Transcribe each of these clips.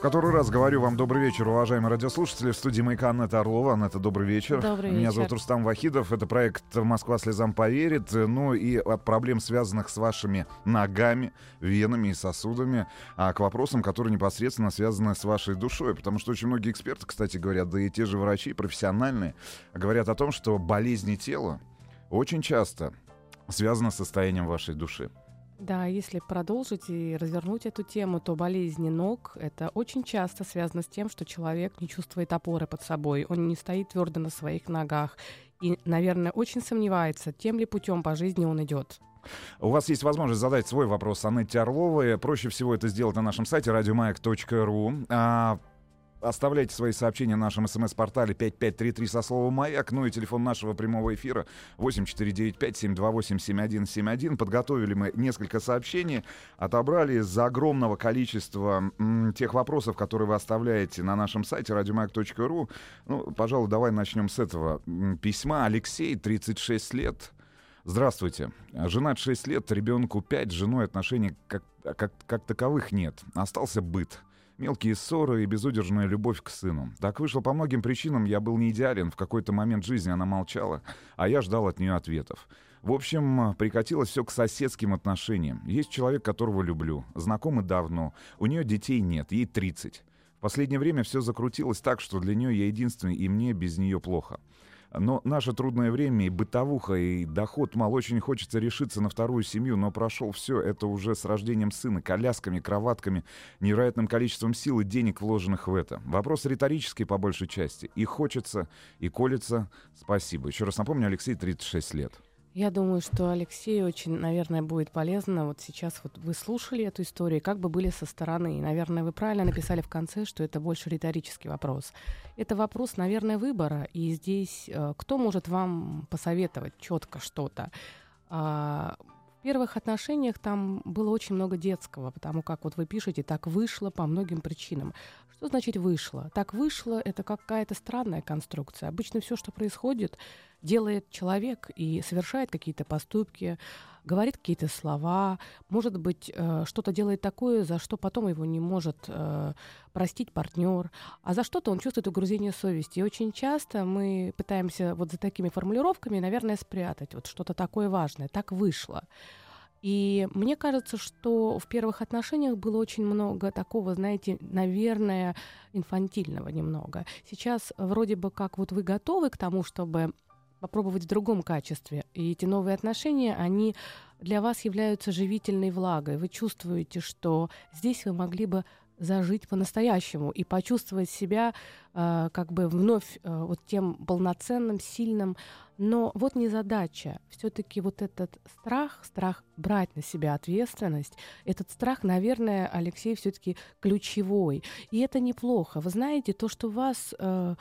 В который раз говорю вам добрый вечер, уважаемые радиослушатели. В студии «Маяка» Анетта Орлова. Анетта, добрый вечер. Добрый Меня вечер. зовут Рустам Вахидов. Это проект «Москва слезам поверит». Ну и от проблем, связанных с вашими ногами, венами и сосудами, а к вопросам, которые непосредственно связаны с вашей душой. Потому что очень многие эксперты, кстати, говорят, да и те же врачи профессиональные, говорят о том, что болезни тела очень часто связаны с состоянием вашей души. Да, если продолжить и развернуть эту тему, то болезни ног это очень часто связано с тем, что человек не чувствует опоры под собой, он не стоит твердо на своих ногах и, наверное, очень сомневается, тем ли путем по жизни он идет. У вас есть возможность задать свой вопрос Анетте Орловой. Проще всего это сделать на нашем сайте радиомаяк.ру. Оставляйте свои сообщения на нашем смс-портале 5533 со словом «Маяк», ну и телефон нашего прямого эфира 8495-728-7171. Подготовили мы несколько сообщений, отобрали из огромного количества м, тех вопросов, которые вы оставляете на нашем сайте радиомаяк.ру. Ну, пожалуй, давай начнем с этого письма. Алексей, 36 лет. Здравствуйте. Женат 6 лет, ребенку 5, с женой отношений как, как, как таковых нет. Остался быт. Мелкие ссоры и безудержная любовь к сыну. Так вышло по многим причинам, я был не идеален. В какой-то момент жизни она молчала, а я ждал от нее ответов. В общем, прикатилось все к соседским отношениям. Есть человек, которого люблю. Знакомы давно. У нее детей нет, ей 30. В последнее время все закрутилось так, что для нее я единственный, и мне без нее плохо. Но наше трудное время и бытовуха, и доход мало. Очень хочется решиться на вторую семью, но прошел все это уже с рождением сына, колясками, кроватками, невероятным количеством сил и денег, вложенных в это. Вопрос риторический по большей части. И хочется, и колется. Спасибо. Еще раз напомню, Алексей, 36 лет. Я думаю, что Алексею очень, наверное, будет полезно. Вот сейчас вот вы слушали эту историю, как бы были со стороны. И, наверное, вы правильно написали в конце, что это больше риторический вопрос. Это вопрос, наверное, выбора. И здесь э, кто может вам посоветовать четко что-то? А, в первых отношениях там было очень много детского, потому как вот вы пишете, так вышло по многим причинам. Что значит вышло? Так вышло это какая-то странная конструкция. Обычно все, что происходит, делает человек и совершает какие-то поступки, говорит какие-то слова, может быть, э, что-то делает такое, за что потом его не может э, простить партнер, а за что-то он чувствует угрызение совести. И очень часто мы пытаемся вот за такими формулировками, наверное, спрятать вот что-то такое важное. Так вышло. И мне кажется, что в первых отношениях было очень много такого, знаете, наверное, инфантильного немного. Сейчас вроде бы как вот вы готовы к тому, чтобы попробовать в другом качестве. И эти новые отношения, они для вас являются живительной влагой. Вы чувствуете, что здесь вы могли бы зажить по-настоящему и почувствовать себя э, как бы вновь э, вот тем полноценным, сильным. Но вот не задача. Все-таки вот этот страх, страх брать на себя ответственность, этот страх, наверное, Алексей все-таки ключевой. И это неплохо. Вы знаете, то, что вас э,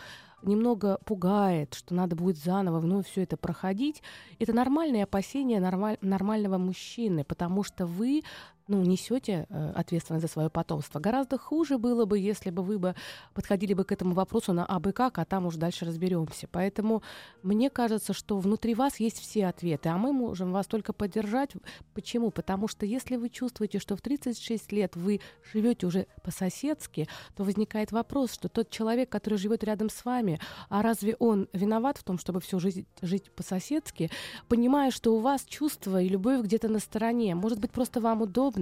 немного пугает, что надо будет заново вновь все это проходить, это нормальные опасения нормаль, нормального мужчины, потому что вы ну, несете э, ответственность за свое потомство. Гораздо хуже было бы, если бы вы бы подходили бы к этому вопросу на абы как, а там уж дальше разберемся. Поэтому мне кажется, что внутри вас есть все ответы, а мы можем вас только поддержать. Почему? Потому что если вы чувствуете, что в 36 лет вы живете уже по-соседски, то возникает вопрос, что тот человек, который живет рядом с вами, а разве он виноват в том, чтобы всю жизнь жить по-соседски, понимая, что у вас чувства и любовь где-то на стороне, может быть, просто вам удобно,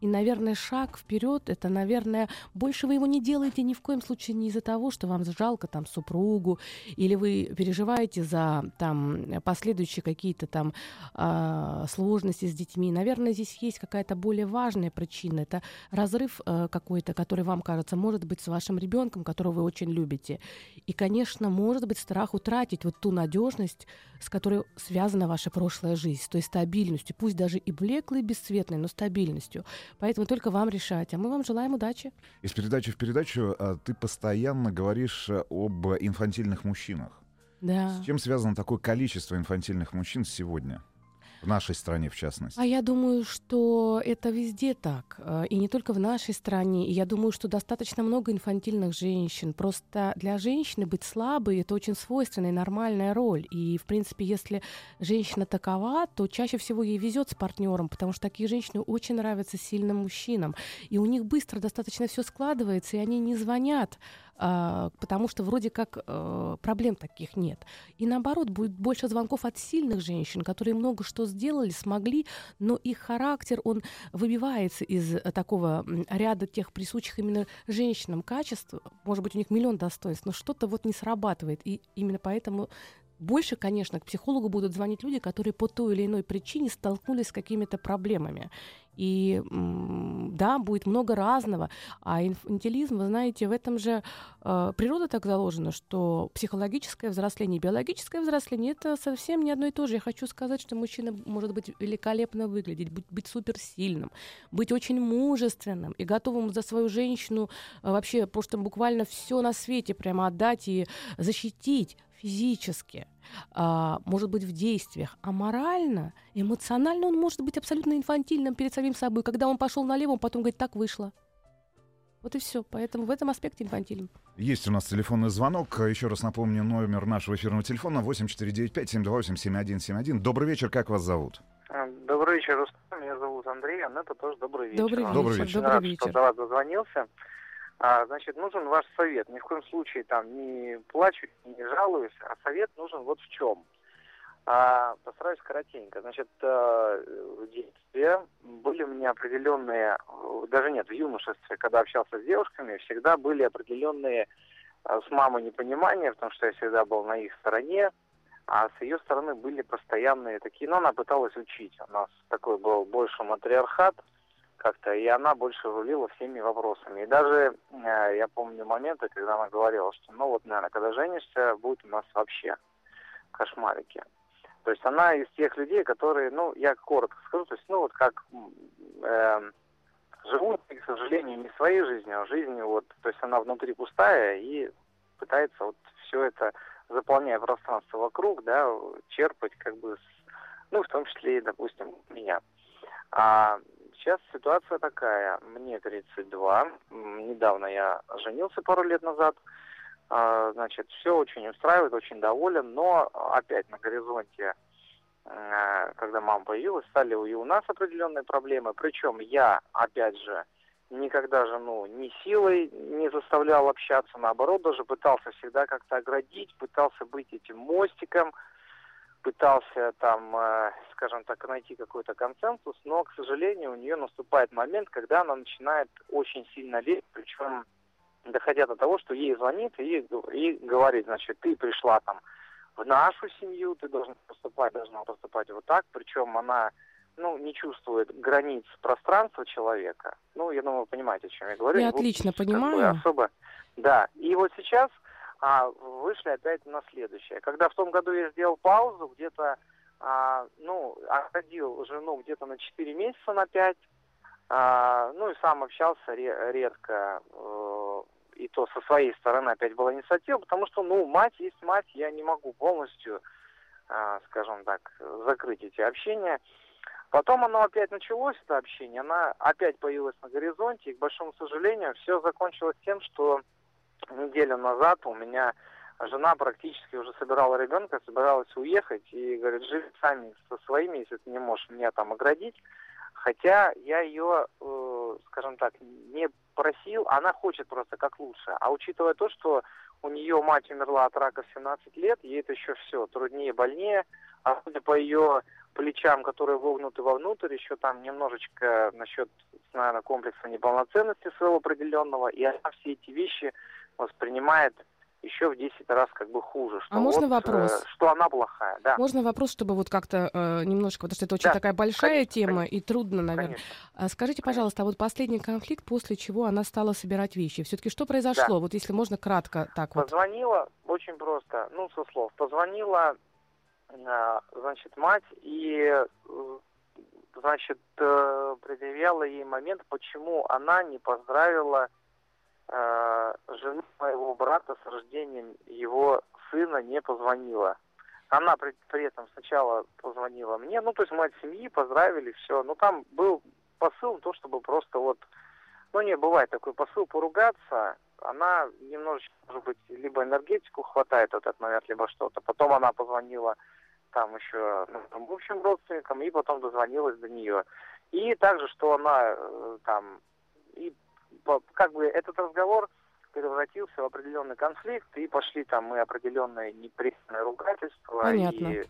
и, наверное, шаг вперед, это, наверное, больше вы его не делаете ни в коем случае не из-за того, что вам жалко там супругу, или вы переживаете за там последующие какие-то там э, сложности с детьми. Наверное, здесь есть какая-то более важная причина. Это разрыв э, какой-то, который вам кажется, может быть, с вашим ребенком, которого вы очень любите. И, конечно, может быть страх утратить вот ту надежность, с которой связана ваша прошлая жизнь, с той стабильностью, пусть даже и блеклой, и бесцветной, но стабильностью. Поэтому только вам решать. А мы вам желаем удачи. Из передачи в передачу а, ты постоянно говоришь а, об инфантильных мужчинах. Да. С чем связано такое количество инфантильных мужчин сегодня? В нашей стране, в частности. А я думаю, что это везде так. Э, и не только в нашей стране. И я думаю, что достаточно много инфантильных женщин. Просто для женщины быть слабой — это очень свойственная нормальная роль. И, в принципе, если женщина такова, то чаще всего ей везет с партнером, потому что такие женщины очень нравятся сильным мужчинам. И у них быстро достаточно все складывается, и они не звонят потому что вроде как э, проблем таких нет. И наоборот, будет больше звонков от сильных женщин, которые много что сделали, смогли, но их характер, он выбивается из э, такого ряда тех присущих именно женщинам качеств. Может быть, у них миллион достоинств, но что-то вот не срабатывает. И именно поэтому больше, конечно, к психологу будут звонить люди, которые по той или иной причине столкнулись с какими-то проблемами. И да, будет много разного. А инфантилизм, вы знаете, в этом же э, природа так заложена, что психологическое взросление и биологическое взросление это совсем не одно и то же. Я хочу сказать, что мужчина может быть великолепно выглядеть, быть, быть суперсильным, быть очень мужественным и готовым за свою женщину э, вообще просто буквально все на свете прямо отдать и защитить физически, а, может быть в действиях, а морально, эмоционально он может быть абсолютно инфантильным перед самим собой. Когда он пошел налево, он потом говорит, так вышло. Вот и все. Поэтому в этом аспекте инфантильным. Есть у нас телефонный звонок. Еще раз напомню номер нашего эфирного телефона 8495-728-7171. Добрый вечер, как вас зовут? А, добрый вечер, Рустам. Меня зовут Андрей, а это тоже добрый вечер. Добрый вечер. Добрый вечер. Добрый вечер. Что до вас дозвонился. А, значит, нужен ваш совет. Ни в коем случае там не плачу, не жалуюсь, а совет нужен вот в чем. А, постараюсь коротенько. Значит, э, в детстве были у меня определенные, даже нет, в юношестве, когда общался с девушками, всегда были определенные э, с мамой непонимания, потому что я всегда был на их стороне, а с ее стороны были постоянные такие, но она пыталась учить. У нас такой был больше матриархат, как-то, и она больше рулила всеми вопросами. И даже э, я помню моменты, когда она говорила, что, ну вот, наверное, когда женишься, будет у нас вообще кошмарики. То есть она из тех людей, которые, ну, я коротко скажу, то есть, ну, вот как э, живут, к сожалению, не своей жизнью, а жизнью, вот, то есть она внутри пустая и пытается вот все это, заполняя пространство вокруг, да, черпать, как бы, с, ну, в том числе и, допустим, меня. А Сейчас ситуация такая. Мне 32. Недавно я женился пару лет назад. А, значит, все очень устраивает, очень доволен, но опять на горизонте, а, когда мама появилась, стали и у нас определенные проблемы. Причем я, опять же, никогда жену ни силой не заставлял общаться, наоборот, даже пытался всегда как-то оградить, пытался быть этим мостиком, пытался там, э, скажем так, найти какой-то консенсус, но, к сожалению, у нее наступает момент, когда она начинает очень сильно лезть, причем доходя до того, что ей звонит и, и говорит, значит, ты пришла там в нашу семью, ты должна поступать, должна поступать вот так, причем она ну, не чувствует границ пространства человека. Ну, я думаю, вы понимаете, о чем я говорю. Я отлично понимаю. Особо... Да, и вот сейчас а вышли опять на следующее. Когда в том году я сделал паузу, где-то, а, ну, отходил жену где-то на 4 месяца, на 5, а, ну и сам общался ре- редко, э, и то со своей стороны опять была инициатива, потому что, ну, мать есть мать, я не могу полностью, а, скажем так, закрыть эти общения. Потом оно опять началось, это общение, она опять появилась на горизонте, и, к большому сожалению, все закончилось тем, что неделю назад у меня жена практически уже собирала ребенка, собиралась уехать и говорит, живи сами со своими, если ты не можешь меня там оградить. Хотя я ее, э, скажем так, не просил, она хочет просто как лучше. А учитывая то, что у нее мать умерла от рака в 17 лет, ей это еще все труднее, больнее, а судя по ее плечам, которые вогнуты вовнутрь, еще там немножечко насчет, наверное, комплекса неполноценности своего определенного, и она все эти вещи воспринимает еще в 10 раз как бы хуже. Что а можно вот, вопрос? Э, что она плохая, да. Можно вопрос, чтобы вот как-то э, немножко, потому что это очень да, такая большая конечно, тема конечно, и трудно, наверное. Конечно, а скажите, пожалуйста, а вот последний конфликт, после чего она стала собирать вещи, все-таки что произошло? Да. Вот если можно кратко так вот. Позвонила, очень просто, ну, со слов. Позвонила, э, значит, мать и, э, значит, э, предъявляла ей момент, почему она не поздравила э, жена моего брата с рождением его сына не позвонила. она при, при этом сначала позвонила мне, ну, то есть мы от семьи поздравили, все. Но там был посыл, то, чтобы просто вот, ну, не бывает такой посыл поругаться, она немножечко, может быть, либо энергетику хватает от этого момент, либо что-то. Потом она позвонила там еще, ну, там, в общем, родственникам, и потом дозвонилась до нее. И также, что она э, там, и как бы этот разговор превратился в определенный конфликт, и пошли там мы определенные неприятные ругательства Понятно. и,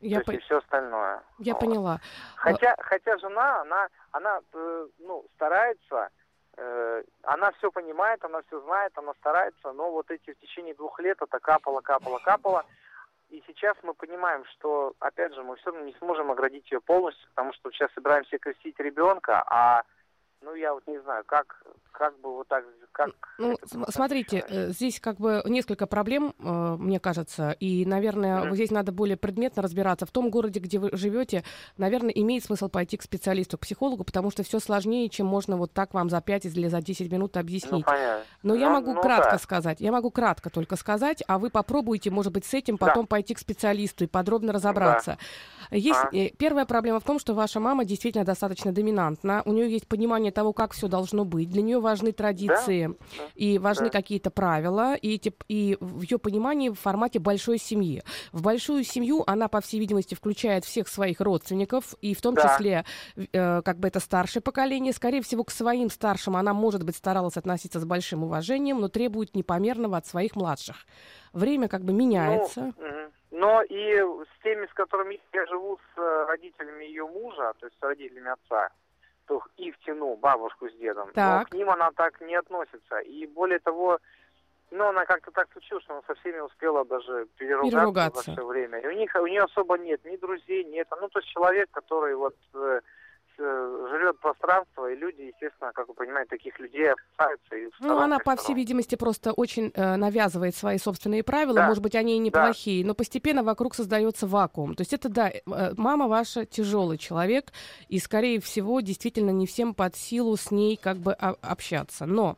Я то по- есть, и все остальное. Я Вот. поняла. Хотя, хотя жена, она, она э, ну, старается, э, она все понимает, она все знает, она старается, но вот эти в течение двух лет это капало, капало, капало. И сейчас мы понимаем, что, опять же, мы все равно не сможем оградить ее полностью, потому что сейчас собираемся крестить ребенка, а ну я вот не знаю, как, как бы вот так, как. Ну, смотрите, решается. э, здесь как бы несколько проблем, э, мне кажется, и, наверное, вот здесь надо более предметно разбираться. В том городе, где вы живете, наверное, имеет смысл пойти к специалисту, к психологу, потому что все сложнее, чем можно вот так вам за 5 или за 10 минут Ну, объяснить. понятно. Но я Ну, могу ну кратко да. сказать, я могу кратко только сказать, а вы попробуйте, может быть, с этим Да. потом пойти к специалисту и подробно разобраться. Есть А. первая проблема в том, что ваша мама действительно достаточно доминантна, у нее есть понимание того, как все должно быть, для нее важны традиции да. и важны Да. какие-то правила, и, эти, и в ее понимании в формате большой семьи. В большую семью она, по всей видимости, включает всех своих родственников, и в том Да. числе, э, как бы это старшее поколение, скорее всего, к своим старшим она, может быть, старалась относиться с большим уважением, но требует непомерного от своих младших. Время как бы меняется. Ну, но и с теми, с которыми я живу, с э, родителями ее мужа, то есть с родителями отца, то их тяну, бабушку с дедом, Так. но к ним она так не относится. И более того, ну, она как-то так случилось, что она со всеми успела даже переругаться, Переругаться. за все время. И у них у нее особо нет ни друзей, нет. Ну, то есть человек, который вот э, жрет пространство, и люди, естественно, как вы понимаете, таких людей опасаются. И Ну, она, по всей видимости, просто очень э, навязывает свои собственные правила. Да. Может быть, они и неплохие, но постепенно вокруг создается вакуум. То есть это, да, э, мама ваша тяжелый человек, и, скорее всего, действительно не всем под силу с ней как бы о- общаться. Но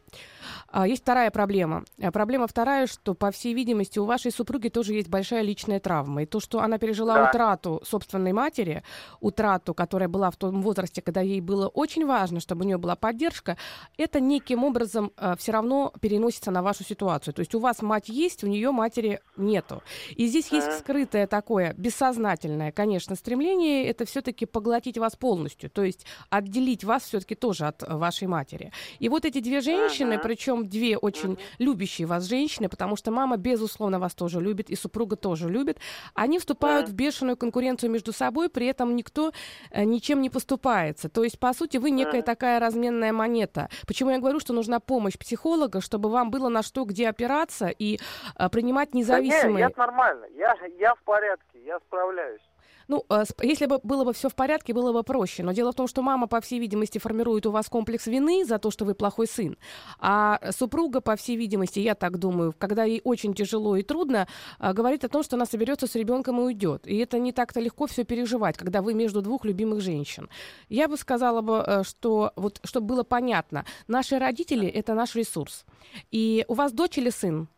а, есть вторая проблема. А, Проблема вторая, что, по всей видимости, у вашей супруги тоже есть большая личная травма. И то, что она пережила Да. утрату собственной матери, утрату, которая была в том возрасте, когда ей было очень важно, чтобы у нее была поддержка, это неким образом все равно переносится на вашу ситуацию. То есть у вас мать есть, у нее матери нету. И здесь есть скрытое такое, бессознательное, конечно, стремление это все-таки поглотить вас полностью, то есть отделить вас все-таки тоже от э, вашей матери. И вот эти две женщины, причем две очень любящие вас женщины, потому что мама, безусловно, вас тоже любит, и супруга тоже любит, они вступают в бешеную конкуренцию между собой, при этом никто э, ничем не поступается. То есть, по сути, вы некая такая разменная монета. Почему я говорю, что нужна помощь психолога, чтобы вам было на что где опираться и э, принимать Да не, независимые... я нормально, я, я в порядке, я справляюсь. Ну, э, если бы было бы все в порядке, было бы проще. Но дело в том, что мама, по всей видимости, формирует у вас комплекс вины за то, что вы плохой сын. А супруга, по всей видимости, я так думаю, когда ей очень тяжело и трудно, а, говорит о том, что она соберется с ребенком и уйдет. И это не так-то легко все переживать, когда вы между двух любимых женщин. Я бы сказала бы, э, что вот, чтобы было понятно, наши родители это наш ресурс. И у вас дочь или сын?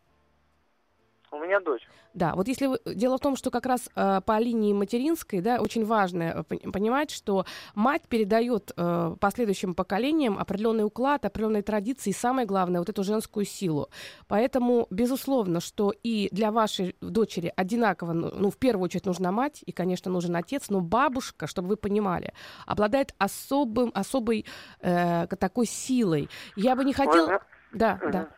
У меня дочь. Да, вот если вы... дело в том, что как раз э, по линии материнской, да, очень важно э, пон- понимать, что мать передает э, последующим поколениям определенный уклад, определенные традиции и самое главное вот эту женскую силу. Поэтому безусловно, что и для вашей дочери одинаково, ну, ну, в первую очередь нужна мать и, конечно, нужен отец, но бабушка, чтобы вы понимали, обладает особым особой э, такой силой. Я бы не хотела, Вы- да, да.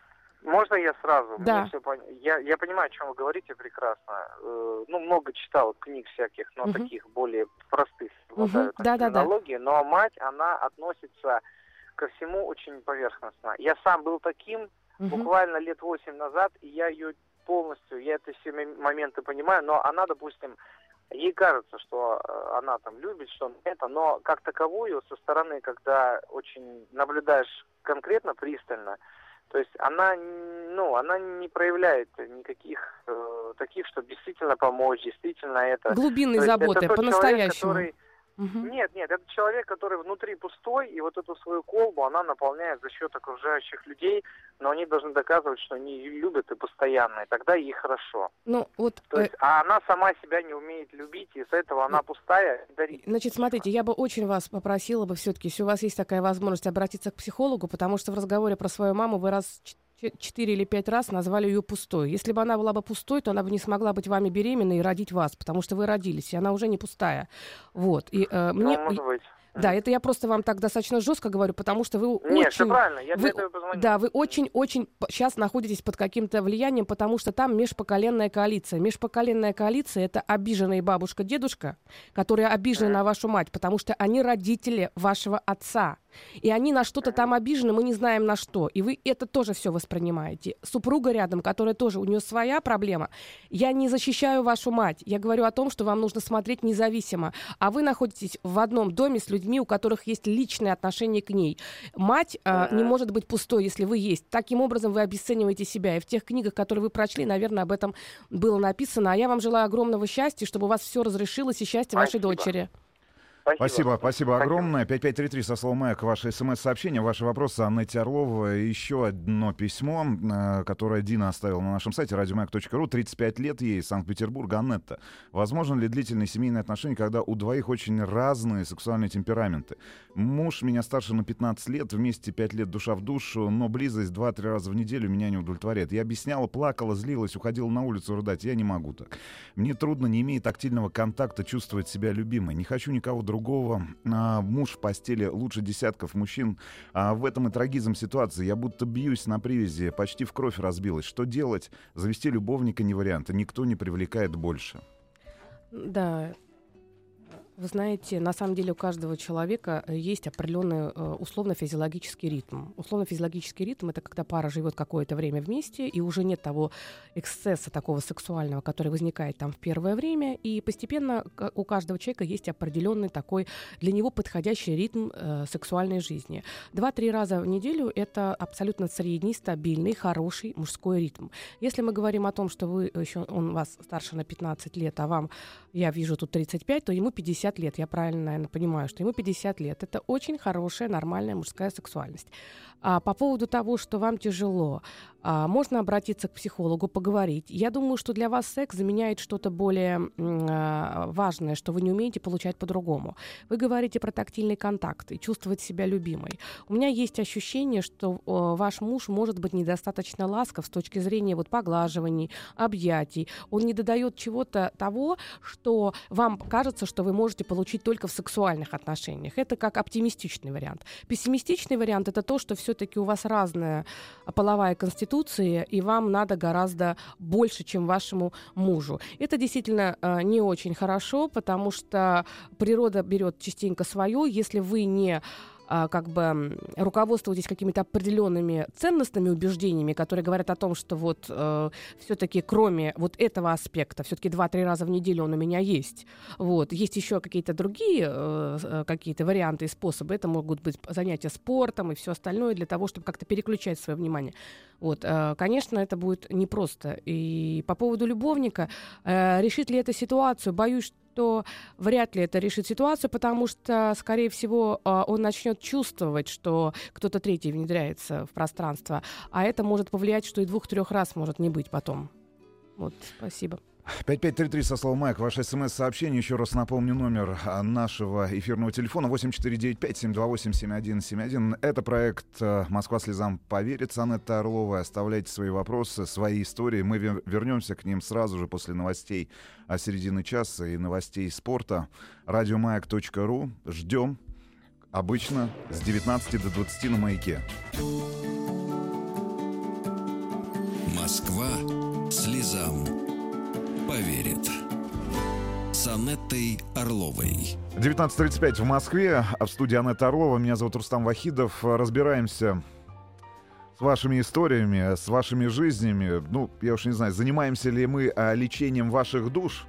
Можно я сразу? Да. всё пон- я, я понимаю, о чем вы говорите прекрасно. Э, ну, много читал книг всяких, но Мгм. таких более простых, хватает так, Да-да-да. терминологии. Но мать, она относится ко всему очень поверхностно. Я сам был таким Мгм. буквально лет восемь назад, и я ее полностью, я это все мом- моменты понимаю, но она, допустим, ей кажется, что э, она там любит, что это, но как таковую со стороны, когда очень наблюдаешь конкретно, пристально, то есть она, ну, она не проявляет никаких э, таких, чтобы действительно помочь, действительно это. Глубинной заботы, человек, по-настоящему. который, Мгм. Нет, нет, это человек, который внутри пустой, и вот эту свою колбу она наполняет за счет окружающих людей, но они должны доказывать, что они ее любят и постоянно, и тогда ей хорошо. Ну, вот, То э, есть, а она сама себя не умеет любить, и из-за этого она пустая и дарит. Значит, смотрите, я бы очень вас попросила бы все-таки, если у вас есть такая возможность, обратиться к психологу, потому что в разговоре про свою маму вы раз четыре или пять раз назвали ее пустой. Если бы она была бы пустой, то она бы не смогла быть вами беременной и родить вас, потому что вы родились, и она уже не пустая. Вот. И э, Ну, мне, может быть. да, это я просто вам так достаточно жестко говорю, потому что вы Нет, все очень правильно, я вы- для этого позвонил. да, вы очень-очень сейчас находитесь под каким-то влиянием, потому что там межпоколенная коалиция. Межпоколенная коалиция это обиженные бабушка, дедушка, которые обижены на вашу мать, потому что они родители вашего отца. И они на что-то там обижены, мы не знаем на что. И вы это тоже все воспринимаете. Супруга рядом, которая тоже, у нее своя проблема. Я не защищаю вашу мать. Я говорю о том, что вам нужно смотреть независимо. А вы находитесь в одном доме с людьми, у которых есть личные отношения к ней. Мать а, не может быть пустой, если вы есть. Таким образом вы обесцениваете себя. И в тех книгах, которые вы прочли, наверное, об этом было написано. А я вам желаю огромного счастья, чтобы у вас все разрешилось и счастье вашей дочери. Спасибо, спасибо огромное. 5533 со словом «Маяк» ваше смс-сообщение, ваши вопросы Аннете Орлова. И Еще одно письмо, э, которое Дина оставила на нашем сайте радиомаяк.ру. 35 лет ей, Санкт-Петербург, Аннетта. Возможно ли длительные семейные отношения, когда у двоих очень разные сексуальные темпераменты? Муж меня старше на 15 лет, вместе 5 лет душа в душу, но близость 2-3 раза в неделю меня не удовлетворяет. Я объясняла, плакала, злилась, уходила на улицу рыдать. Я не могу так. Мне трудно, не имея тактильного контакта, чувствовать себя любимой. Не хочу никого другого. А, муж в постели лучше десятков мужчин. А в этом и трагизм ситуации. Я будто бьюсь на привязи, почти в кровь разбилась. Что делать? Завести любовника не вариант. Никто не привлекает больше. Да. Вы знаете, на самом деле у каждого человека э, есть определенный э, условно-физиологический ритм. Условно-физиологический ритм это когда пара живет какое-то время вместе, и уже нет того эксцесса такого сексуального, который возникает там в первое время, и постепенно у каждого человека есть определенный такой для него подходящий ритм э, сексуальной жизни. Два-три раза в неделю это абсолютно средний, стабильный, хороший мужской ритм. Если мы говорим о том, что вы еще он вас старше на 15 лет, а вам я вижу тут 35, то ему 50 лет. Я правильно, наверное, понимаю, что ему 50 лет. Это очень хорошая, нормальная мужская сексуальность. А по поводу того, что вам тяжело, а, можно обратиться к психологу, поговорить. Я думаю, что для вас секс заменяет что-то более а, важное, что вы не умеете получать по-другому. Вы говорите про тактильный контакт и чувствовать себя любимой. У меня есть ощущение, что о, ваш муж может быть недостаточно ласков с точки зрения вот поглаживаний, объятий. Он не додает чего-то того, что вам кажется, что вы можете получить только в сексуальных отношениях. Это как оптимистичный вариант. Пессимистичный вариант это то, что все-таки у вас разная половая конституция, и вам надо гораздо больше, чем вашему мужу. Это действительно э, не очень хорошо, потому что природа берет частенько свое. Если вы не как бы м, руководствуетесь какими-то определенными ценностными убеждениями, которые говорят о том, что вот э, все-таки кроме вот этого аспекта, все-таки два-три раза в неделю он у меня есть. Вот есть еще какие-то другие э, э, какие-то варианты и способы. Это могут быть занятия спортом и все остальное для того, чтобы как-то переключать свое внимание. Вот, э, конечно, это будет непросто. И по поводу любовника, э, решит ли это ситуацию, боюсь, что вряд ли это решит ситуацию, потому что, скорее всего, э, он начнет чувствовать, что кто-то третий внедряется в пространство, а это может повлиять, что и двух-трех раз может не быть потом. Вот, спасибо. 5533 со словом «Майк». Ваше смс-сообщение. Еще раз напомню номер а, нашего эфирного телефона 8495-728-7171. Это проект э, «Москва слезам поверит» с Анеттой Орловой. Оставляйте свои вопросы, свои истории. Мы ве- вернемся к ним сразу же после новостей о середины часа и новостей спорта. Радиомаяк.ру. Ждем. Обычно с 19 до 20 на «Маяке». Москва слезам поверит. С Анеттой Орловой. 19.35 в Москве, а в студии Анетта Орлова. Меня зовут Рустам Вахидов. Разбираемся с вашими историями, с вашими жизнями. Ну, я уж не знаю, занимаемся ли мы а, лечением ваших душ?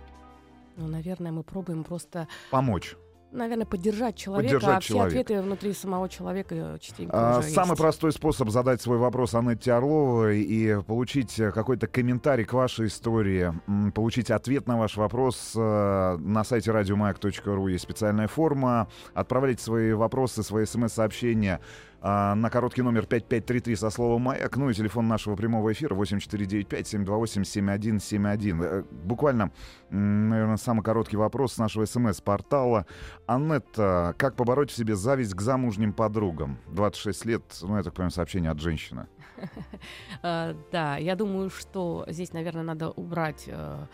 Ну, наверное, мы пробуем просто Помочь. Наверное, поддержать человека, Поддержать а все человека. ответы внутри самого человека частенько А, уже Самый есть. простой способ задать свой вопрос Анетте Орловой и получить э, какой-то комментарий к вашей истории, получить ответ на ваш вопрос э, на сайте радиомаяк.ру есть специальная форма. Отправляйте свои вопросы, свои смс-сообщения а, на короткий номер 5533 со словом «Маяк», ну и телефон нашего прямого эфира 8495-728-7171. Э, Буквально, наверное, самый короткий вопрос с нашего смс-портала. Аннетта, как побороть в себе зависть к замужним подругам? 26 лет, ну, я так понимаю, сообщение от женщины. А, Да, я думаю, что здесь, наверное, надо убрать э,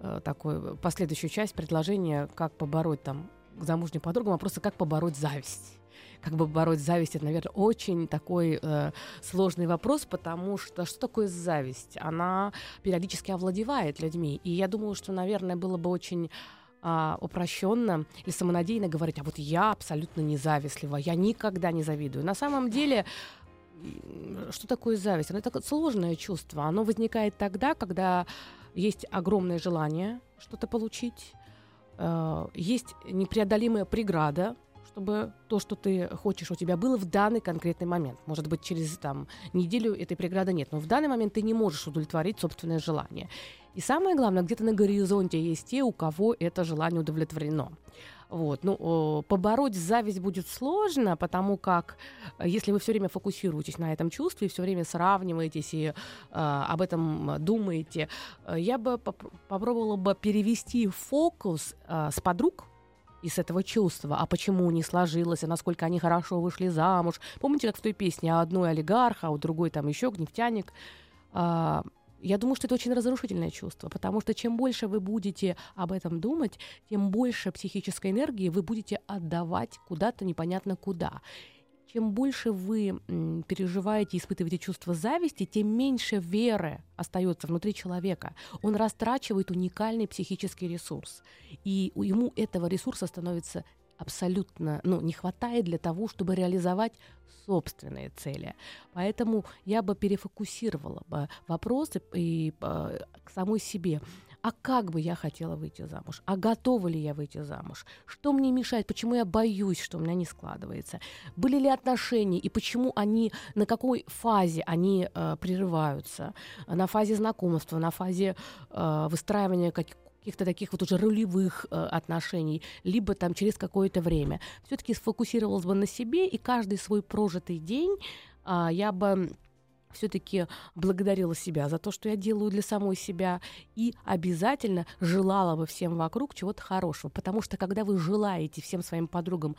э, такую последующую часть предложения, как побороть там к замужним подругам, а просто как побороть зависть. Как бы побороть зависть, это, наверное, очень такой э, сложный вопрос, потому что что такое зависть? Она периодически овладевает людьми. И я думаю, что, наверное, было бы очень а, упрощенно и самонадеянно говорить, а вот я абсолютно не завистлива, я никогда не завидую. На самом деле, что такое зависть? Она такое сложное чувство. Оно возникает тогда, когда есть огромное желание что-то получить, есть непреодолимая преграда, чтобы то, что ты хочешь, у тебя было в данный конкретный момент. Может быть, через там, неделю этой преграды нет, но в данный момент ты не можешь удовлетворить собственное желание. И самое главное, где-то на горизонте есть те, у кого это желание удовлетворено. Вот. Ну, побороть зависть будет сложно, потому как э, если вы все время фокусируетесь на этом чувстве, все время сравниваетесь и э, об этом думаете, э, я бы поп- попробовала бы перевести фокус э, с подруг из этого чувства, а почему не сложилось, а насколько они хорошо вышли замуж. Помните, как в той песне «А одной олигарх, а у другой там еще нефтяник? А, я думаю, что это очень разрушительное чувство, потому что чем больше вы будете об этом думать, тем больше психической энергии вы будете отдавать куда-то непонятно куда. Чем больше вы переживаете испытываете чувство зависти, тем меньше веры остается внутри человека. Он растрачивает уникальный психический ресурс. И ему этого ресурса становится абсолютно ну, не хватает для того, чтобы реализовать собственные цели. Поэтому я бы перефокусировала бы вопросы и, э, к самой себе. А как бы я хотела выйти замуж? А готова ли я выйти замуж? Что мне мешает? Почему я боюсь, что у меня не складывается? Были ли отношения и почему они, на какой фазе они э, прерываются? На фазе знакомства, на фазе э, выстраивания каких каких-то таких вот уже ролевых э, отношений, либо там через какое-то время. Все-таки сфокусировалась бы на себе, и каждый свой прожитый день а, я бы все-таки благодарила себя за то, что я делаю для самой себя, и обязательно желала бы всем вокруг чего-то хорошего. Потому что когда вы желаете всем своим подругам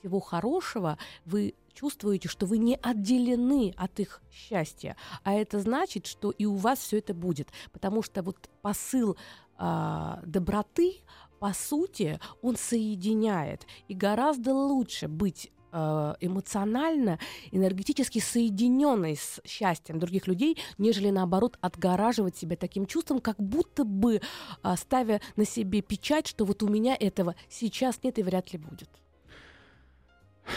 всего хорошего, вы чувствуете, что вы не отделены от их счастья. А это значит, что и у вас все это будет. Потому что вот посыл а, доброты, по сути, он соединяет. И гораздо лучше быть э, эмоционально, энергетически соединенной с счастьем других людей, нежели наоборот отгораживать себя таким чувством, как будто бы а, ставя на себе печать, что вот у меня этого сейчас нет и вряд ли будет.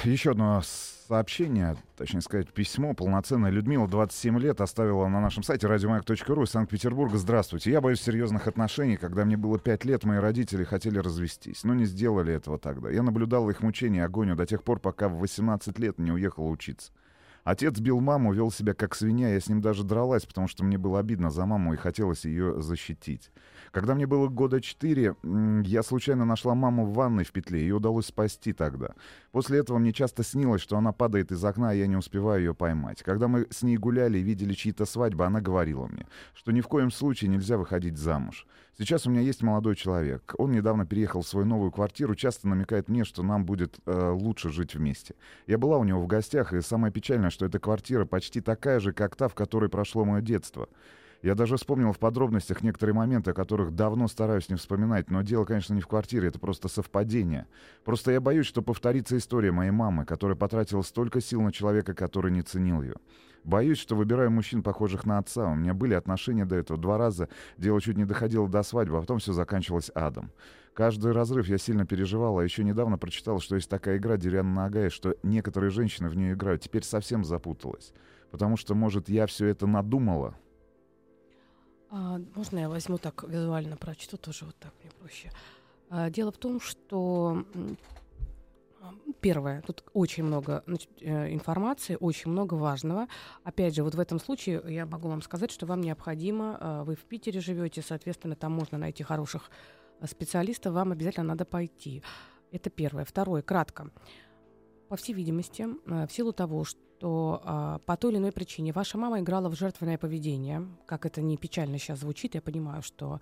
Еще одно сообщение, точнее сказать, письмо полноценное. Людмила, 27 лет, оставила на нашем сайте радиомаяк.ру из Санкт-Петербурга. Здравствуйте. Я боюсь серьезных отношений. Когда мне было 5 лет, мои родители хотели развестись, но не сделали этого тогда. Я наблюдал их мучения и агонию до тех пор, пока в 18 лет не уехала учиться. Отец бил маму, вел себя как свинья. Я с ним даже дралась, потому что мне было обидно за маму и хотелось ее защитить. Когда мне было года четыре, я случайно нашла маму в ванной в петле. Ее удалось спасти тогда. После этого мне часто снилось, что она падает из окна, а я не успеваю ее поймать. Когда мы с ней гуляли и видели чьи-то свадьбы, она говорила мне, что ни в коем случае нельзя выходить замуж. Сейчас у меня есть молодой человек. Он недавно переехал в свою новую квартиру, часто намекает мне, что нам будет э, лучше жить вместе. Я была у него в гостях, и самое печальное, что эта квартира почти такая же, как та, в которой прошло мое детство. Я даже вспомнил в подробностях некоторые моменты, о которых давно стараюсь не вспоминать, но дело, конечно, не в квартире, это просто совпадение. Просто я боюсь, что повторится история моей мамы, которая потратила столько сил на человека, который не ценил ее. Боюсь, что выбираю мужчин, похожих на отца. У меня были отношения до этого два раза, дело чуть не доходило до свадьбы, а потом все заканчивалось адом. Каждый разрыв я сильно переживал, а еще недавно прочитал, что есть такая игра «Деревянная нога», и что некоторые женщины в нее играют. Теперь совсем запуталась. Потому что, может, я все это надумала, А, можно я возьму так визуально прочту, тоже вот так мне проще. А, дело в том, что м, первое, тут очень много значит, э, информации, очень много важного. Опять же, вот в этом случае я могу вам сказать, что вам необходимо, э, вы в Питере живете, соответственно, там можно найти хороших э, специалистов, вам обязательно надо пойти. Это первое. Второе, кратко. По всей видимости, в силу того, что а, по той или иной причине ваша мама играла в жертвенное поведение, как это не печально сейчас звучит, я понимаю, что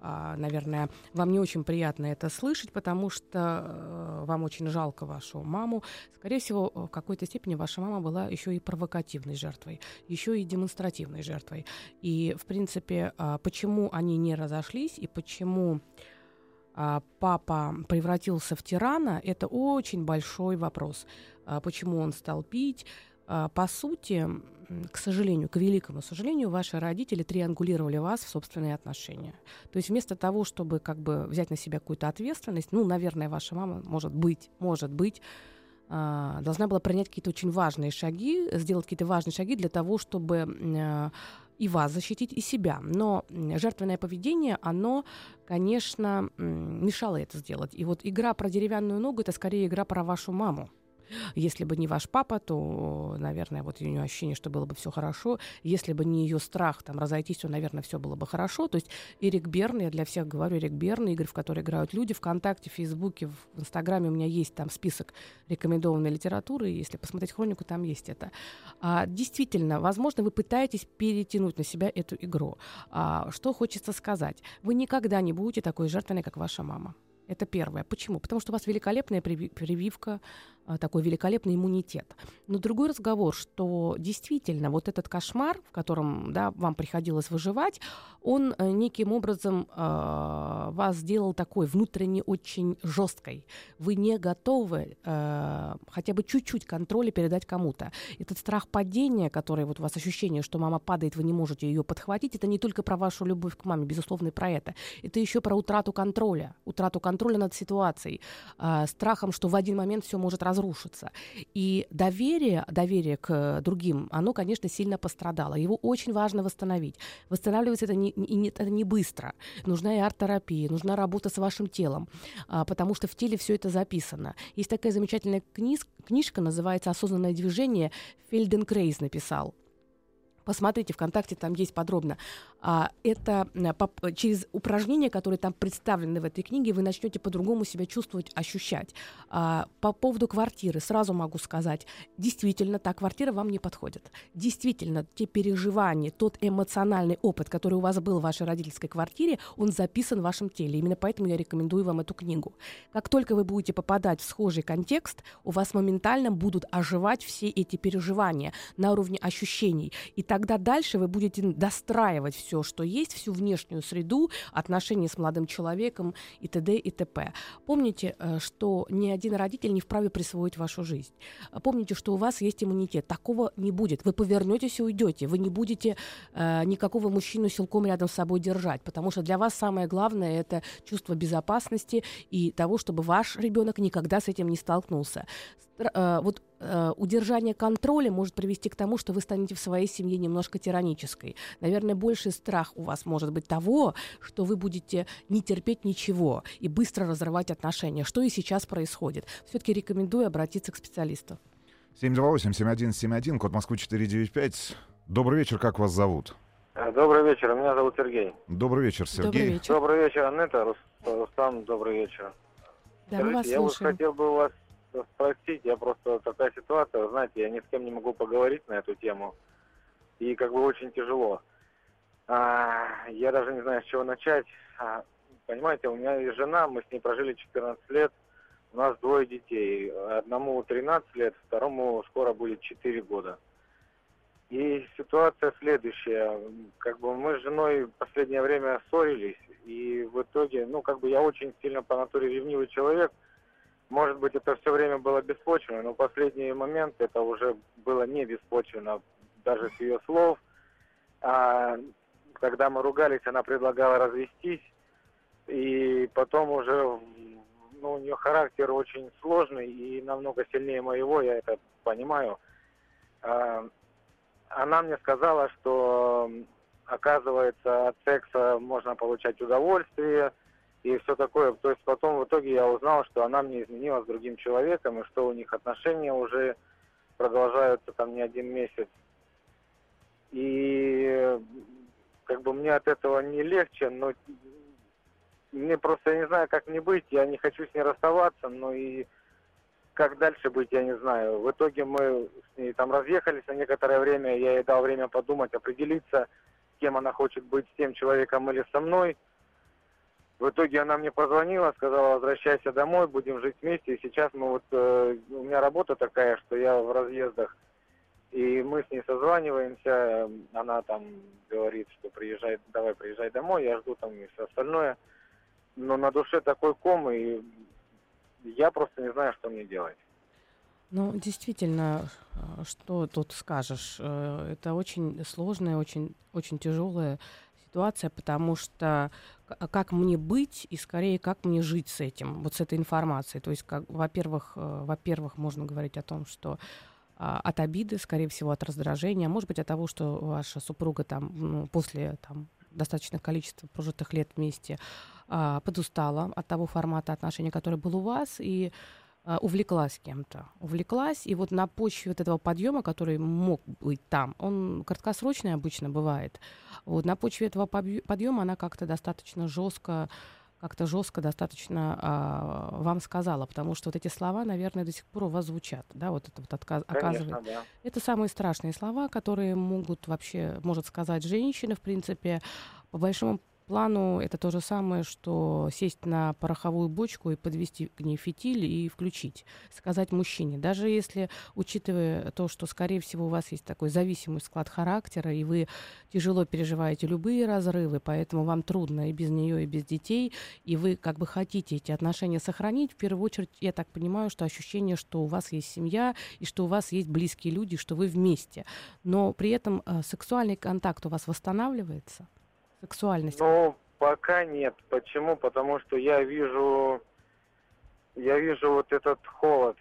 а, наверное, вам не очень приятно это слышать, потому что э, вам очень жалко вашу маму. Скорее всего, в какой-то степени ваша мама была еще и провокативной жертвой, еще и демонстративной жертвой. И, в принципе, а, почему они не разошлись и почему а, папа превратился в тирана, это очень большой вопрос. Почему он стал пить? По сути, к сожалению, к великому сожалению, ваши родители триангулировали вас в собственные отношения. То есть вместо того, чтобы как бы взять на себя какую-то ответственность, ну, наверное, ваша мама, может быть, может быть, а, должна была принять какие-то очень важные шаги, сделать какие-то важные шаги для того, чтобы а, и вас защитить, и себя. Но жертвенное поведение, оно, конечно, мешало это сделать. И вот игра про деревянную ногу, это скорее игра про вашу маму. Если бы не ваш папа, то, наверное, вот у нее ощущение, что было бы все хорошо. Если бы не ее страх там разойтись, то, наверное, все было бы хорошо. То есть Эрик Берн, я для всех говорю, Эрик Берн, игры, в которые играют люди, ВКонтакте, в Фейсбуке, в Инстаграме у меня есть там список рекомендованной литературы, если посмотреть хронику, там есть это. А, действительно, возможно, вы пытаетесь перетянуть на себя эту игру. А, что хочется сказать? Вы никогда не будете такой жертвенной, как ваша мама. Это первое. Почему? Потому что у вас великолепная прививка, а, такой великолепный иммунитет. Но другой разговор, что действительно вот этот кошмар, в котором да, вам приходилось выживать, он э, неким образом э, вас сделал такой внутренне очень жесткой. Вы не готовы э, хотя бы чуть-чуть контроля передать кому-то. Этот страх падения, который вот у вас ощущение, что мама падает, вы не можете ее подхватить, это не только про вашу любовь к маме, безусловно, и про это. Это еще про утрату контроля, утрату контроля над ситуацией, э, страхом, что в один момент все может разрушиться. И доверие, доверие к другим, оно, конечно, сильно пострадало. Его очень важно восстановить. Восстанавливается это не, не, это не быстро. Нужна и арт-терапия, нужна работа с вашим телом, а, потому что в теле все это записано. Есть такая замечательная книж, книжка, называется «Осознанное движение». Фельденкрейз написал. Посмотрите, ВКонтакте там есть подробно. А, это через упражнения, которые там представлены в этой книге, вы начнете по-другому себя чувствовать, ощущать. А, по поводу квартиры сразу могу сказать, действительно, та квартира вам не подходит. Действительно, те переживания, тот эмоциональный опыт, который у вас был в вашей родительской квартире, он записан в вашем теле. Именно поэтому я рекомендую вам эту книгу. Как только вы будете попадать в схожий контекст, у вас моментально будут оживать все эти переживания на уровне ощущений. И тогда дальше вы будете достраивать все, что есть, всю внешнюю среду, отношения с молодым человеком и т.д. и т.п. Помните, э, что ни один родитель не вправе присвоить вашу жизнь. Помните, что у вас есть иммунитет. Такого не будет. Вы повернетесь и уйдете. Вы не будете э, никакого мужчину силком рядом с собой держать, потому что для вас самое главное это чувство безопасности и того, чтобы ваш ребенок никогда с этим не столкнулся. Э, вот э, удержание контроля может привести к тому, что вы станете в своей семье немножко тиранической. Наверное, больший страх у вас может быть того, что вы будете не терпеть ничего и быстро разрывать отношения, что и сейчас происходит. Все-таки рекомендую обратиться к специалисту. 728-7171, код Москвы 495. Добрый вечер, как вас зовут? Э, добрый вечер, меня зовут Сергей. Добрый вечер, Сергей. Добрый вечер, добрый вечер Анетта, Рустам, добрый вечер. Да, мы вас я вот хотел бы у вас спросить, я просто такая ситуация, знаете, я ни с кем не могу поговорить на эту тему, и как бы очень тяжело. А, я даже не знаю, с чего начать. А, понимаете, у меня есть жена, мы с ней прожили 14 лет, у нас двое детей. Одному 13 лет, второму скоро будет 4 года. И ситуация следующая. Как бы мы с женой в последнее время ссорились, и в итоге, ну, как бы я очень сильно по натуре ревнивый человек – может быть, это все время было беспочвенно, но последний момент это уже было не беспочвенно, даже с ее слов. А, когда мы ругались, она предлагала развестись, и потом уже ну, у нее характер очень сложный и намного сильнее моего, я это понимаю. А, она мне сказала, что оказывается от секса можно получать удовольствие, и все такое. То есть потом в итоге я узнал, что она мне изменила с другим человеком, и что у них отношения уже продолжаются там не один месяц. И как бы мне от этого не легче, но мне просто, я не знаю, как мне быть, я не хочу с ней расставаться, но и как дальше быть, я не знаю. В итоге мы с ней там разъехались на некоторое время, я ей дал время подумать, определиться, кем она хочет быть, с тем человеком или со мной. В итоге она мне позвонила, сказала, возвращайся домой, будем жить вместе. И сейчас мы вот, э, у меня работа такая, что я в разъездах. И мы с ней созваниваемся, она там говорит, что приезжай, давай приезжай домой, я жду там и все остальное. Но на душе такой ком, и я просто не знаю, что мне делать. Ну, действительно, что тут скажешь? Э, это очень сложная, очень, очень тяжелая ситуация, потому что как мне быть и скорее как мне жить с этим, вот с этой информацией. То есть, как, во-первых, э, во-первых, можно говорить о том, что а, от обиды, скорее всего, от раздражения, может быть, от того, что ваша супруга там ну, после там, достаточное количества прожитых лет вместе а, подустала от того формата отношений, который был у вас, и а, увлеклась кем-то. Увлеклась, и вот на почве вот этого подъема, который мог быть там, он краткосрочный обычно бывает, вот на почве этого подъема она как-то достаточно жестко как-то жестко достаточно а, вам сказала, потому что вот эти слова, наверное, до сих пор у вас звучат, да, вот это вот отказ, оказывает. да. Это самые страшные слова, которые могут вообще, может сказать женщина, в принципе, по большому плану это то же самое, что сесть на пороховую бочку и подвести к ней фитиль и включить, сказать мужчине. Даже если, учитывая то, что, скорее всего, у вас есть такой зависимый склад характера, и вы тяжело переживаете любые разрывы, поэтому вам трудно и без нее, и без детей, и вы как бы хотите эти отношения сохранить, в первую очередь, я так понимаю, что ощущение, что у вас есть семья, и что у вас есть близкие люди, что вы вместе. Но при этом э, сексуальный контакт у вас восстанавливается? Сексуальность? Ну, пока нет. Почему? Потому что я вижу, я вижу вот этот холод.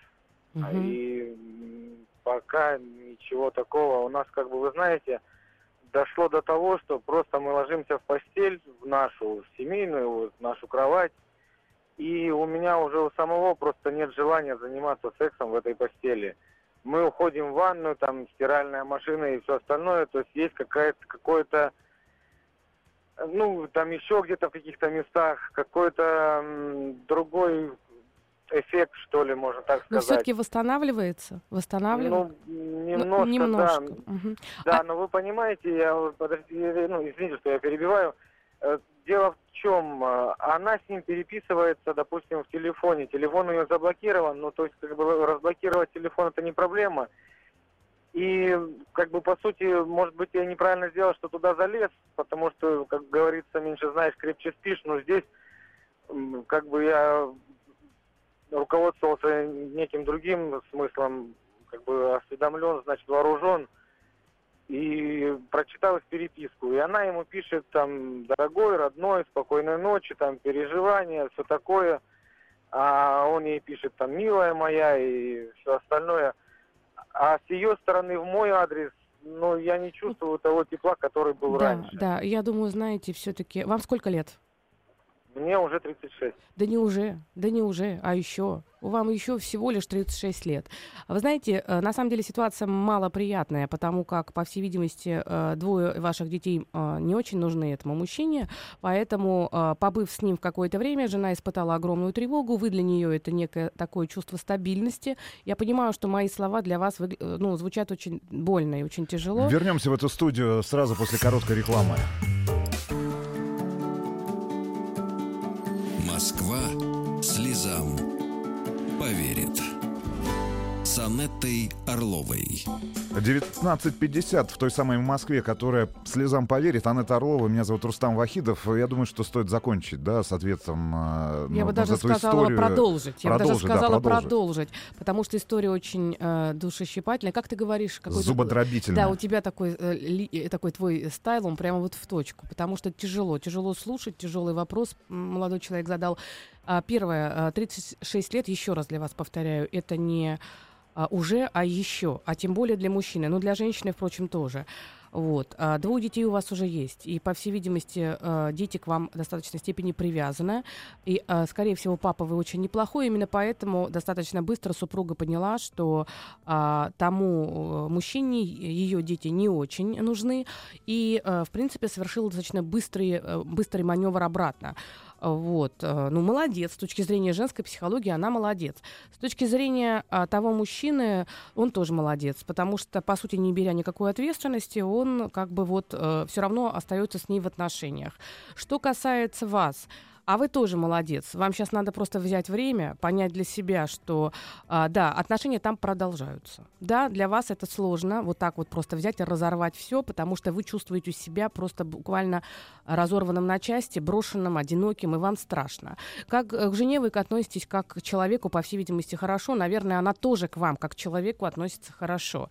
Мгм. И пока ничего такого. У нас, как бы, вы знаете, дошло до того, что просто мы ложимся в постель, в нашу семейную, вот, в нашу кровать, и у меня уже у самого просто нет желания заниматься сексом в этой постели. Мы уходим в ванную, там стиральная машина и все остальное, то есть есть какая-то какое-то ну, там еще где-то в каких-то местах какой-то другой эффект, что ли, можно так Но сказать. все-таки восстанавливается? Восстанавливается? Ну, Ну, немножко, немножко. да. Мгм. Да, А- но вы понимаете, я подожди, ну, извините, что я перебиваю. Э, Дело в чем, э, она с ним переписывается, допустим, в телефоне. Телефон у нее заблокирован, ну, то есть, как бы, разблокировать телефон это не проблема. И, как бы, по сути, может быть, я неправильно сделал, что туда залез, потому что, как говорится, меньше знаешь, крепче спишь, но здесь, как бы, я руководствовался неким другим смыслом, как бы, осведомлен, значит, вооружен, и прочитал их переписку. И она ему пишет там, дорогой, родной, спокойной ночи, там, переживания, все такое. А он ей пишет там, милая моя и все остальное. А с ее стороны в мой адрес, ну, я не чувствую того тепла, который был Да, раньше. да, я думаю, знаете, все-таки... Вам сколько лет? Мне уже 36. Да не уже, да не уже, а еще. Вам еще всего лишь 36 лет. Вы знаете, э, на самом деле ситуация малоприятная, потому как, по всей видимости, э, двое ваших детей э, не очень нужны этому мужчине, поэтому, побыв с ним в какое-то время, жена испытала огромную тревогу, вы для нее это некое такое чувство стабильности. Я понимаю, что мои слова для вас ну, звучат очень больно и очень тяжело. Вернемся в эту студию сразу после короткой рекламы. Слезам поверит. С Анеттой Орловой. 19.50 в той самой Москве, которая слезам поверит. Анетта Орлова, меня зовут Рустам Вахидов. Я думаю, что стоит закончить, да, с ответом э, Я ну, бы даже сказала историю. продолжить. Я бы даже да, сказала продолжить. продолжить. Потому что история очень э, душещипательная. Как ты говоришь? какой-то- Зубодробительно. Да, у тебя такой, э, ли- э, такой твой стайл, он прямо вот в точку. Потому что тяжело. Тяжело слушать, тяжелый вопрос молодой человек задал. А, первое, а, 36 лет, еще раз для вас повторяю, это не а, уже, а еще, а тем более для мужчины, ну для женщины, впрочем, тоже. Вот. А двое детей у вас уже есть, и, по всей видимости, э, дети к вам в достаточной степени привязаны, и, э, скорее всего, папа вы очень неплохой, именно поэтому достаточно быстро супруга поняла, что а, тому мужчине ее дети не очень нужны, и, в принципе, совершила достаточно быстрый, быстрый маневр обратно. Вот. Э, ну, молодец. С точки зрения женской психологии она молодец. С точки зрения а, того мужчины, он тоже молодец, потому что, по сути, не беря никакой ответственности, он как бы вот э, все равно остается с ней в отношениях. Что касается вас, а вы тоже молодец. Вам сейчас надо просто взять время, понять для себя, что а, да, отношения там продолжаются. Да, для вас это сложно, вот так вот просто взять и разорвать все, потому что вы чувствуете себя просто буквально разорванным на части, брошенным, одиноким, и вам страшно. Как к жене вы относитесь как к человеку, по всей видимости, хорошо, наверное, она тоже к вам, как к человеку, относится хорошо.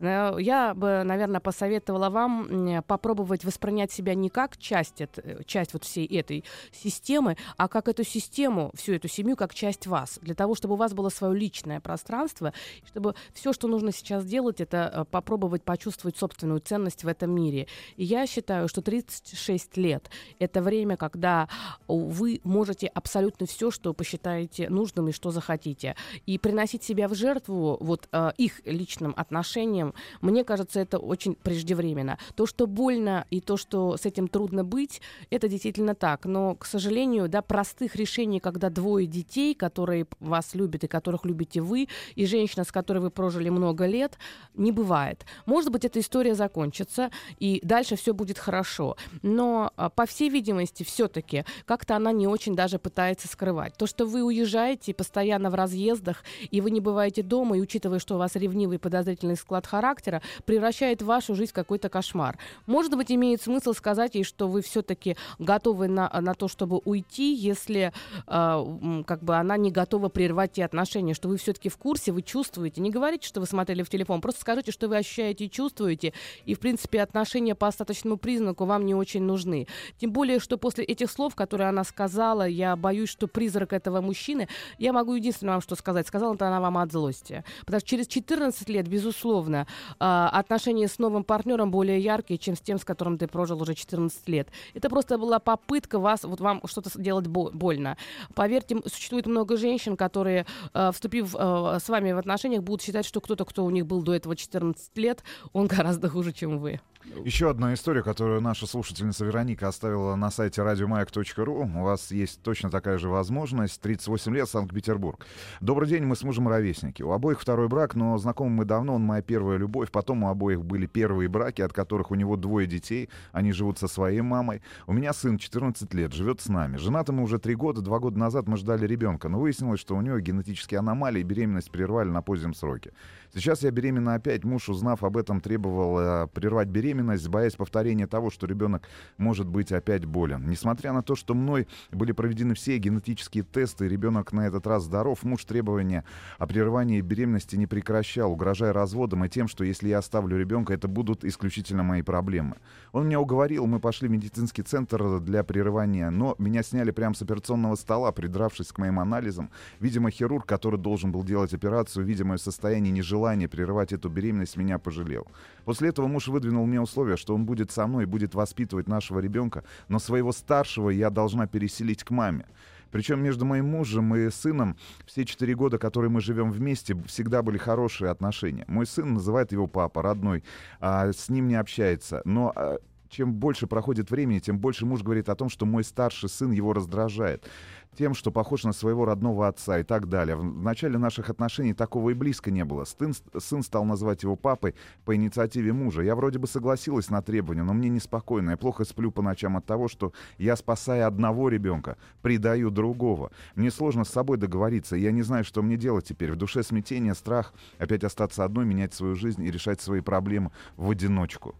Э, я бы, наверное, посоветовала вам попробовать воспринять себя не как часть, это, часть вот всей этой системы, а как эту систему, всю эту семью, как часть вас, для того, чтобы у вас было свое личное пространство, чтобы все, что нужно сейчас делать, это э, попробовать почувствовать собственную ценность в этом мире. И я считаю, что 36 лет — это время, когда вы можете абсолютно все, что посчитаете нужным и что захотите. И приносить себя в жертву вот э, их личным отношениям, решением, мне кажется, это очень преждевременно. То, что больно и то, что с этим трудно быть, это действительно так. Но, к сожалению, да, простых решений, когда двое детей, которые вас любят и которых любите вы, и женщина, с которой вы прожили много лет, не бывает. Может быть, эта история закончится, и дальше все будет хорошо. Но, а, по всей видимости, все-таки как-то она не очень даже пытается скрывать. То, что вы уезжаете постоянно в разъездах, и вы не бываете дома, и учитывая, что у вас ревнивый подозрительный склад характера превращает вашу жизнь в какой-то кошмар. Может быть, имеет смысл сказать ей, что вы все-таки готовы на, на то, чтобы уйти, если э, как бы она не готова прервать те отношения, что вы все-таки в курсе, вы чувствуете. Не говорите, что вы смотрели в телефон, просто скажите, что вы ощущаете и чувствуете, и, в принципе, отношения по остаточному признаку вам не очень нужны. Тем более, что после этих слов, которые она сказала, я боюсь, что призрак этого мужчины, я могу единственное вам что сказать. Сказала это она вам от злости. Потому что через 14 лет, безусловно, э, отношения с новым партнером более яркие, чем с тем, с которым ты прожил уже 14 лет. Это просто была попытка вас, вот вам что-то делать больно. Поверьте, существует много женщин, которые, э, вступив э, с вами в отношениях, будут считать, что кто-то, кто у них был до этого 14 лет, он гораздо хуже, чем вы. Еще одна история, которую наша слушательница Вероника оставила на сайте радиомаяк.ру. У вас есть точно такая же возможность. 38 лет, Санкт-Петербург. Добрый день, мы с мужем ровесники. У обоих второй брак, но знакомы мы давно, он моя первая любовь. Потом у обоих были первые браки, от которых у него двое детей. Они живут со своей мамой. У меня сын 14 лет, живет с нами. Женаты мы уже три года. Два года назад мы ждали ребенка, но выяснилось, что у него генетические аномалии, беременность прервали на позднем сроке. Сейчас я беременна опять. Муж, узнав об этом, требовал э, прервать беременность, боясь повторения того, что ребенок может быть опять болен. Несмотря на то, что мной были проведены все генетические тесты, ребенок на этот раз здоров, муж требования о прерывании беременности не прекращал, угрожая разводом и тем, что если я оставлю ребенка, это будут исключительно мои проблемы. Он меня уговорил, мы пошли в медицинский центр для прерывания, но меня сняли прямо с операционного стола, придравшись к моим анализам. Видимо, хирург, который должен был делать операцию, видя мое состояние, не желал желание прерывать эту беременность меня пожалел. После этого муж выдвинул мне условие, что он будет со мной и будет воспитывать нашего ребенка, но своего старшего я должна переселить к маме. Причем между моим мужем и сыном все четыре года, которые мы живем вместе, всегда были хорошие отношения. Мой сын называет его папа, родной, а с ним не общается. Но а, чем больше проходит времени, тем больше муж говорит о том, что мой старший сын его раздражает тем, что похож на своего родного отца и так далее. В начале наших отношений такого и близко не было. Сын, сын стал называть его папой по инициативе мужа. Я вроде бы согласилась на требования, но мне неспокойно. Я плохо сплю по ночам от того, что я, спасая одного ребенка, предаю другого. Мне сложно с собой договориться, я не знаю, что мне делать теперь. В душе смятение, страх опять остаться одной, менять свою жизнь и решать свои проблемы в одиночку.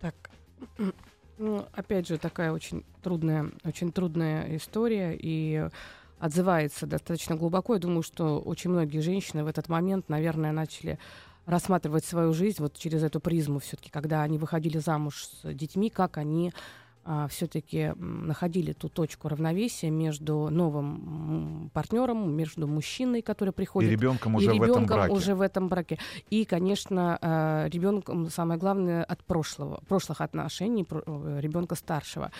Так, ну, опять же, такая очень трудная, очень трудная история и отзывается достаточно глубоко. Я думаю, что очень многие женщины в этот момент, наверное, начали рассматривать свою жизнь вот через эту призму все-таки, когда они выходили замуж с детьми, как они а, все-таки находили ту точку равновесия между новым партнером, между мужчиной, который приходит, и ребенком уже и в этом браке. уже в этом браке. И, конечно, а, ребенком самое главное от прошлого, прошлых отношений, э, ребенка старшего.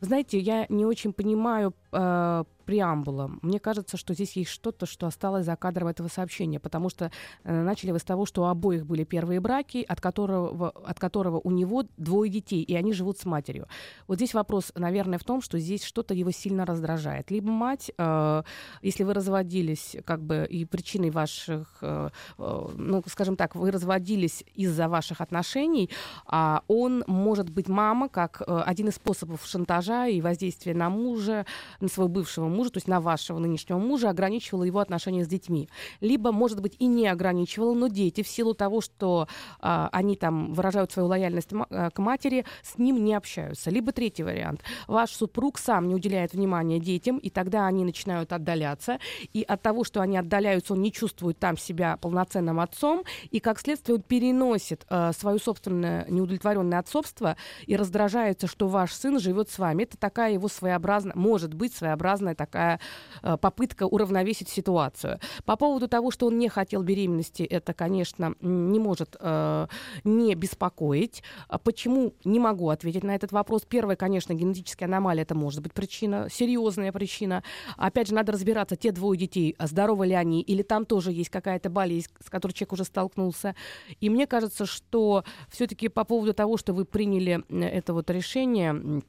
Знаете, я не очень понимаю э, преамбула. Мне кажется, что здесь есть что-то, что осталось за кадром этого сообщения, потому что э, начали вы с того, что у обоих были первые браки, от которого, от которого у него двое детей, и они живут с матерью. Вот здесь вопрос, наверное, в том, что здесь что-то его сильно раздражает. Либо мать, э, если вы разводились, как бы и причиной ваших, э, э, ну, скажем так, вы разводились из-за ваших отношений, а он может быть мама как э, один из способов шантажа и воздействия на мужа, на своего бывшего мужа, то есть на вашего нынешнего мужа, ограничивала его отношения с детьми. Либо, может быть, и не ограничивала, но дети в силу того, что а, они там выражают свою лояльность а, к матери, с ним не общаются. Либо третий вариант. Ваш супруг сам не уделяет внимания детям, и тогда они начинают отдаляться. И от того, что они отдаляются, он не чувствует там себя полноценным отцом, и как следствие он переносит э, свое собственное неудовлетворенное отцовство и раздражается, что ваш сын живет с вами. Это такая его своеобразная, может быть, своеобразная такая такая э, попытка уравновесить ситуацию. По поводу того, что он не хотел беременности, это, конечно, не может э, не беспокоить. А почему? Не могу ответить на этот вопрос. Первое, конечно, генетическая аномалия, это может быть причина, серьезная причина. Опять же, надо разбираться, те двое детей, а здоровы ли они, или там тоже есть какая-то болезнь, с которой человек уже столкнулся. И мне кажется, что все-таки по поводу того, что вы приняли это вот решение,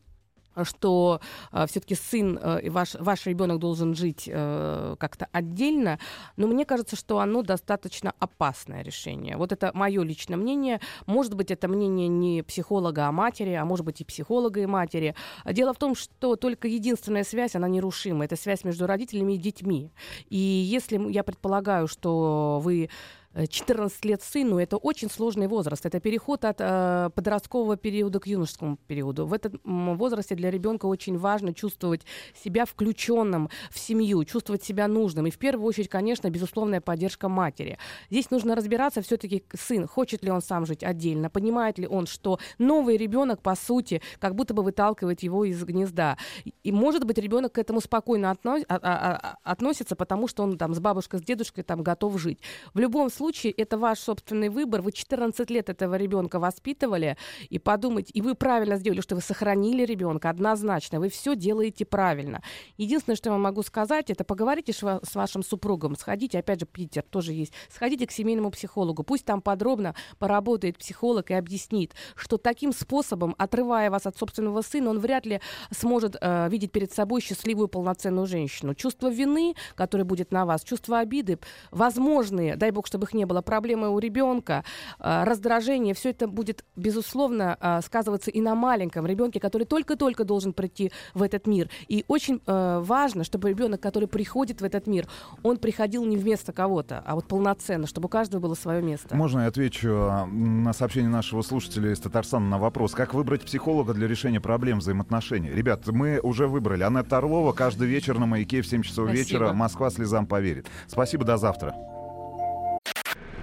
что э, все-таки сын, э, ваш, ваш ребенок должен жить э, как-то отдельно, но мне кажется, что оно достаточно опасное решение. Вот это мое личное мнение. Может быть, это мнение не психолога, а матери, а может быть и психолога и матери. Дело в том, что только единственная связь, она нерушима. Это связь между родителями и детьми. И если я предполагаю, что вы 14 э, лет сыну это очень сложный возраст. Это переход от э, подросткового периода к юношескому периоду. В этом возрасте для ребенка очень важно чувствовать себя включенным в семью, чувствовать себя нужным. И в первую очередь, конечно, безусловная поддержка матери. Здесь нужно разбираться все-таки сын, хочет ли он сам жить отдельно, понимает ли он, что новый ребенок, по сути, как будто бы выталкивает его из гнезда. И, может быть, ребенок к этому спокойно а, а, а, относится, потому что он там с бабушкой, с дедушкой там готов жить. В любом случае, это ваш собственный выбор. Вы 14 лет этого ребенка воспитывали, и подумать, и вы правильно сделали, что вы сохранили ребенка, однозначно. Вы все делаете правильно. Единственное, что я вам могу сказать, это поговорите с вашим супругом, сходите, опять же, Питер тоже есть, сходите к семейному психологу, пусть там подробно поработает психолог и объяснит, что таким способом, отрывая вас от собственного сына, он вряд ли сможет э, видеть перед собой счастливую полноценную женщину. Чувство вины, которое будет на вас, чувство обиды, возможные, дай бог, чтобы их не было, проблемы у ребенка, э, раздражение, все это будет, безусловно, э, сказываться и на маленьком ребенке, который только-только должен прийти в этот мир. И очень э, важно, чтобы ребенок, который приходит в этот мир, он приходил не вместо кого-то, а вот полноценно, чтобы у каждого было свое место. Можно я отвечу на сообщение нашего слушателя из Татарстана на вопрос, как выбрать психолога для решения проблем взаимоотношений? Ребят, мы уже выбрали. Анетта Орлова каждый вечер на маяке в 7 часов Спасибо. вечера. Москва слезам поверит. Спасибо, до завтра.